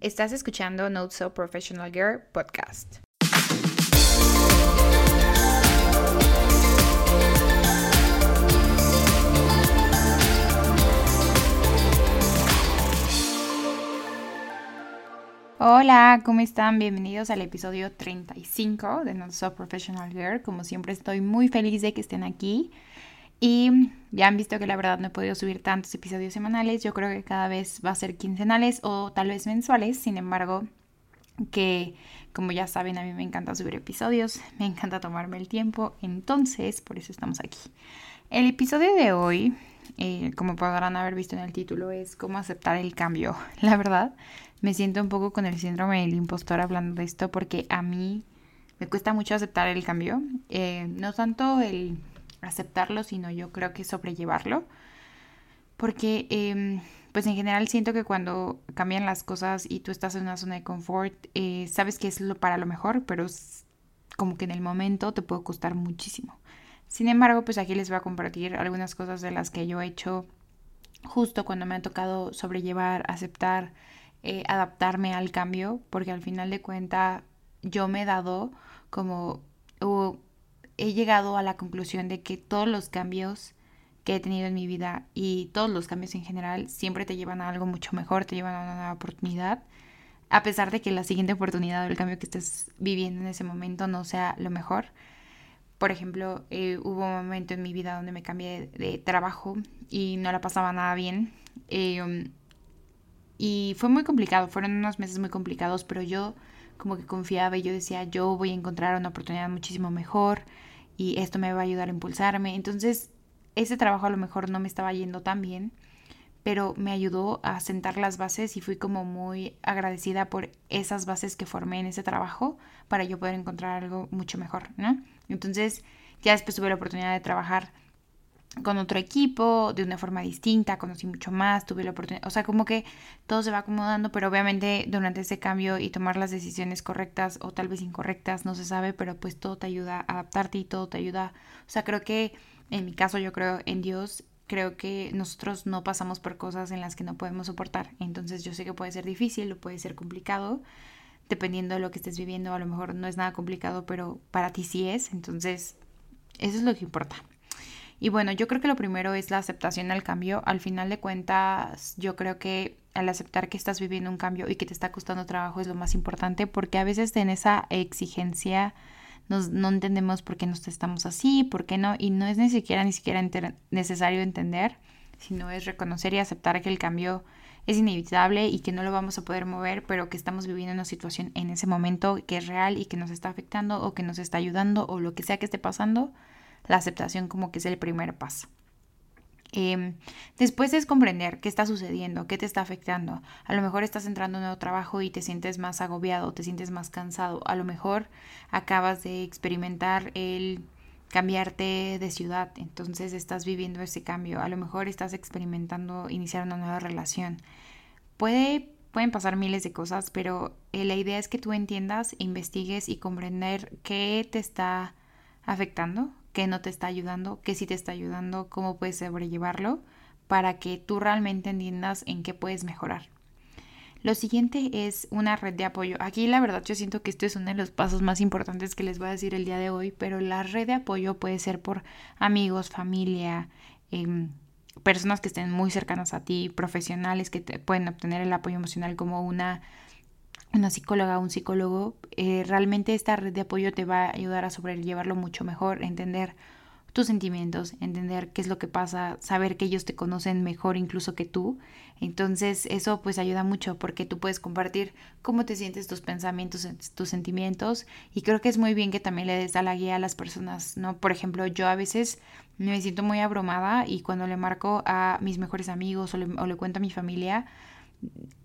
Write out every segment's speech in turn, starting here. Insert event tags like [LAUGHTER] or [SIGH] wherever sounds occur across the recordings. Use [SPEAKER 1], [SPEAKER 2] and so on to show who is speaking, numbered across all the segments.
[SPEAKER 1] Estás escuchando Not So Professional Girl podcast. Hola, ¿cómo están? Bienvenidos al episodio 35 de Not So Professional Girl. Como siempre estoy muy feliz de que estén aquí. Y ya han visto que la verdad no he podido subir tantos episodios semanales. Yo creo que cada vez va a ser quincenales o tal vez mensuales. Sin embargo, que como ya saben, a mí me encanta subir episodios. Me encanta tomarme el tiempo. Entonces, por eso estamos aquí. El episodio de hoy, eh, como podrán haber visto en el título, es cómo aceptar el cambio. [LAUGHS] La verdad, me siento un poco con el síndrome del impostor hablando de esto porque a mí me cuesta mucho aceptar el cambio. Eh, no tanto el aceptarlo, sino yo creo que sobrellevarlo. Porque, em, pues en general siento que cuando cambian las cosas y tú estás en una zona de confort, eh, sabes que es lo para lo mejor, pero como que en el momento te puede costar muchísimo. Sin embargo, pues aquí les voy a compartir algunas cosas de las que yo he hecho justo cuando me ha tocado sobrellevar, aceptar, eh, adaptarme al cambio, porque al final de cuenta yo me he dado como he llegado a la conclusión de que todos los cambios que he tenido en mi vida y todos los cambios en general siempre te llevan a algo mucho mejor, te llevan a una nueva oportunidad, a pesar de que la siguiente oportunidad o el cambio que estés viviendo en ese momento no sea lo mejor. Por ejemplo, eh, hubo un momento en mi vida donde me cambié de, trabajo y no la pasaba nada bien. Eh, y fue muy complicado, fueron unos meses muy complicados, pero yo como que confiaba y yo decía, yo voy a encontrar una oportunidad muchísimo mejor y esto me va a ayudar a impulsarme. Entonces, ese trabajo a lo mejor no me estaba yendo tan bien, pero me ayudó a sentar las bases y fui como muy agradecida por esas bases que formé en ese trabajo para yo poder encontrar algo mucho mejor, ¿no? Entonces, ya después tuve la oportunidad de trabajar con otro equipo, de una forma distinta, conocí mucho más, tuve la oportunidad, o sea, como que todo se va acomodando, pero obviamente durante ese cambio y tomar las decisiones correctas o tal vez incorrectas, no se sabe, pero pues todo te ayuda a adaptarte y todo te ayuda, o sea, creo que en mi caso yo creo en Dios, creo que nosotros no pasamos por cosas en las que no podemos soportar, entonces yo sé que puede ser difícil o puede ser complicado, dependiendo de lo que estés viviendo, a lo mejor no es nada complicado, pero para ti sí es, entonces eso es lo que importa. Y bueno, yo creo que lo primero es la aceptación al cambio. Al final de cuentas, yo creo que al aceptar que estás viviendo un cambio y que te está costando trabajo es lo más importante porque a veces en esa exigencia nos, no entendemos por qué nos estamos así, por qué no, y no es ni siquiera, ni siquiera necesario entender, sino es reconocer y aceptar que el cambio es inevitable y que no lo vamos a poder mover, pero que estamos viviendo una situación en ese momento que es real y que nos está afectando o que nos está ayudando o lo que sea que esté pasando la aceptación como que es el primer paso. Em, después es comprender qué está sucediendo, qué te está afectando. A lo mejor estás entrando en un nuevo trabajo y te sientes más agobiado, te sientes más cansado. A lo mejor acabas de experimentar el cambiarte de ciudad, entonces estás viviendo ese cambio. A lo mejor estás experimentando iniciar una nueva relación. Puede, pueden pasar miles de cosas, pero eh, la idea es que tú entiendas, investigues y comprender qué te está afectando, qué no te está ayudando, qué sí te está ayudando, cómo puedes sobrellevarlo para que tú realmente entiendas en qué puedes mejorar. Lo siguiente es una red de apoyo. Aquí la verdad yo siento que esto es uno de los pasos más importantes que les voy a decir el día de hoy, pero la red de apoyo puede ser por amigos, familia, em, personas que estén muy cercanas a ti, profesionales que te pueden obtener el apoyo emocional como una una psicóloga o un psicólogo, eh, realmente esta red de apoyo te va a ayudar a sobrellevarlo mucho mejor, entender tus sentimientos, entender qué es lo que pasa, saber que ellos te conocen mejor incluso que tú. Entonces eso pues ayuda mucho porque tú puedes compartir cómo te sientes, tus pensamientos, tus sentimientos y creo que es muy bien que también le des a la guía a las personas, ¿no? Por ejemplo, yo a veces me siento muy abrumada y cuando le marco a mis mejores amigos o le, o le cuento a mi familia,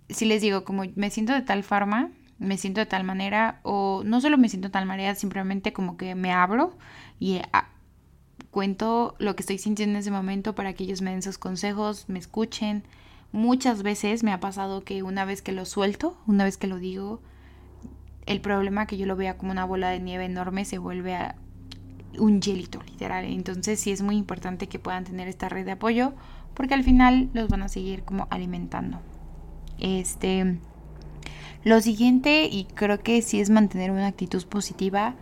[SPEAKER 1] si les digo, como me siento de tal forma, me siento de tal manera, o no solo me siento de tal manera, simplemente como que me abro y ah, cuento lo que estoy sintiendo en ese momento para que ellos me den sus consejos, me escuchen. Muchas veces me ha pasado que una vez que lo suelto, una vez que lo digo, el problema que yo lo vea como una bola de nieve enorme se vuelve a un hielito literal. Entonces sí es muy importante que puedan tener esta red de apoyo porque al final los van a seguir como alimentando. Este, Lo siguiente, y creo que sí es mantener una actitud positiva,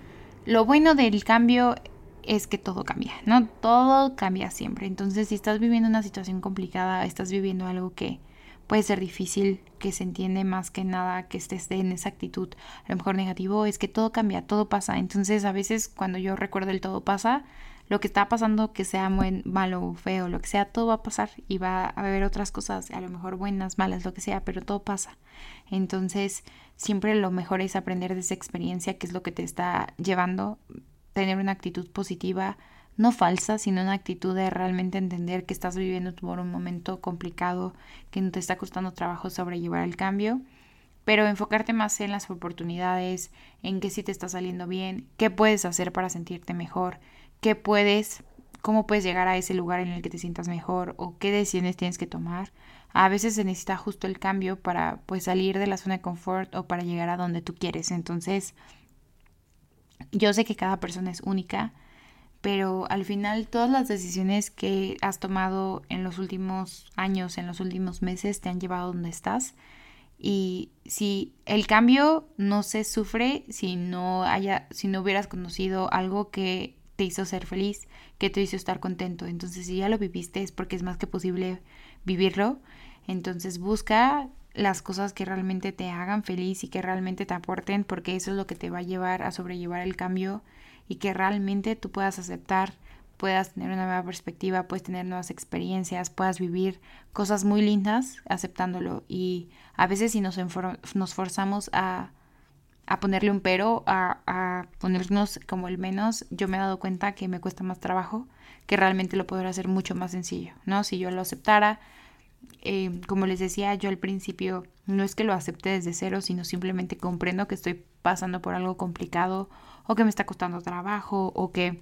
[SPEAKER 1] lo bueno del cambio es que todo cambia, ¿no? Todo cambia siempre. Entonces, si estás viviendo una situación complicada, estás viviendo algo que puede ser difícil, que se entiende más que nada que estés en esa actitud, a lo mejor negativo, es que todo cambia, todo pasa. Entonces, a veces cuando yo recuerdo el todo pasa, lo que está pasando, que sea muy malo o feo, lo que sea, todo va a pasar y va a haber otras cosas, a lo mejor buenas, malas, lo que sea, pero todo pasa. Entonces, siempre lo mejor es aprender de esa experiencia, que es lo que te está llevando, tener una actitud positiva, no falsa, sino una actitud de realmente entender que estás viviendo por un momento complicado, que no te está costando trabajo sobrellevar el cambio, pero enfocarte más en las oportunidades, en qué sí te está saliendo bien, qué puedes hacer para sentirte mejor, qué puedes, cómo puedes llegar a ese lugar en el que te sientas mejor o qué decisiones tienes que tomar. A veces se necesita justo el cambio para pues salir de la zona de confort o para llegar a donde tú quieres. Entonces, yo sé que cada persona es única pero al final todas las decisiones que has tomado en los últimos años, en los últimos meses, te han llevado a donde estás. Y si el cambio no se sufre si no haya, si no hubieras conocido algo que te hizo ser feliz, que te hizo estar contento. Entonces, si ya lo viviste es porque es más que posible vivirlo. Entonces, busca las cosas que realmente te hagan feliz y que realmente te aporten, porque eso es lo que te va a llevar a sobrellevar el cambio y que realmente tú puedas aceptar, puedas tener una nueva perspectiva, puedes tener nuevas experiencias, puedas vivir cosas muy lindas aceptándolo. Y a veces si nos, nos forzamos a, a ponerle un pero, a, a, ponernos como el menos, yo me he dado cuenta que me cuesta más trabajo, que realmente lo podrá hacer mucho más sencillo, ¿no? Si yo lo aceptara, eh, como les decía yo al principio, no es que lo acepte desde cero, sino simplemente comprendo que estoy pasando por algo complicado o que me está costando trabajo o que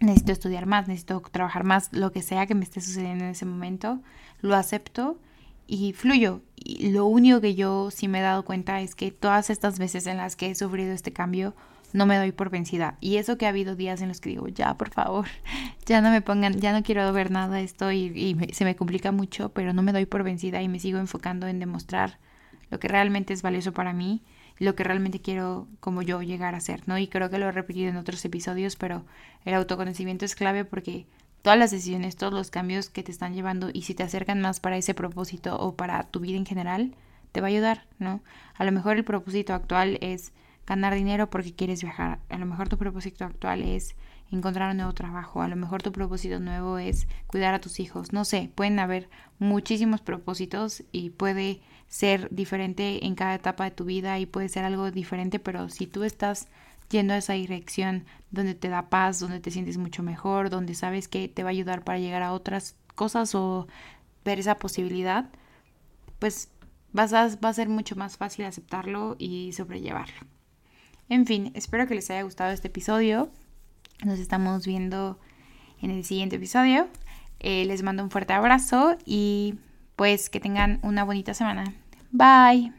[SPEAKER 1] necesito estudiar más, necesito trabajar más, lo que sea que me esté sucediendo en ese momento, lo acepto y fluyo. Y lo único que yo sí me he dado cuenta es que todas estas veces en las que he sufrido este cambio, no me doy por vencida. Y eso que ha habido días en los que digo, ya, por favor, [LAUGHS] ya no me pongan, ya no quiero ver nada de esto y, se me complica mucho, pero no me doy por vencida y me sigo enfocando en demostrar lo que realmente es valioso para mí lo que realmente quiero como yo llegar a ser, ¿no? Y creo que lo he repetido en otros episodios, pero el autoconocimiento es clave porque todas las decisiones, todos los cambios que te están llevando y si te acercan más para ese propósito o para tu vida en general, te va a ayudar, ¿no? A lo mejor el propósito actual es ganar dinero porque quieres viajar, a lo mejor tu propósito actual es encontrar un nuevo trabajo, a lo mejor tu propósito nuevo es cuidar a tus hijos, no sé, pueden haber muchísimos propósitos y puede ser diferente en cada etapa de tu vida y puede ser algo diferente, pero si tú estás yendo a esa dirección donde te da paz, donde te sientes mucho mejor, donde sabes que te va a ayudar para llegar a otras cosas o ver esa posibilidad, pues vas a, va a ser mucho más fácil aceptarlo y sobrellevarlo. En fin, espero que les haya gustado este episodio. Nos estamos viendo en el siguiente episodio. Eh, les mando un fuerte abrazo y pues que tengan una bonita semana. Bye.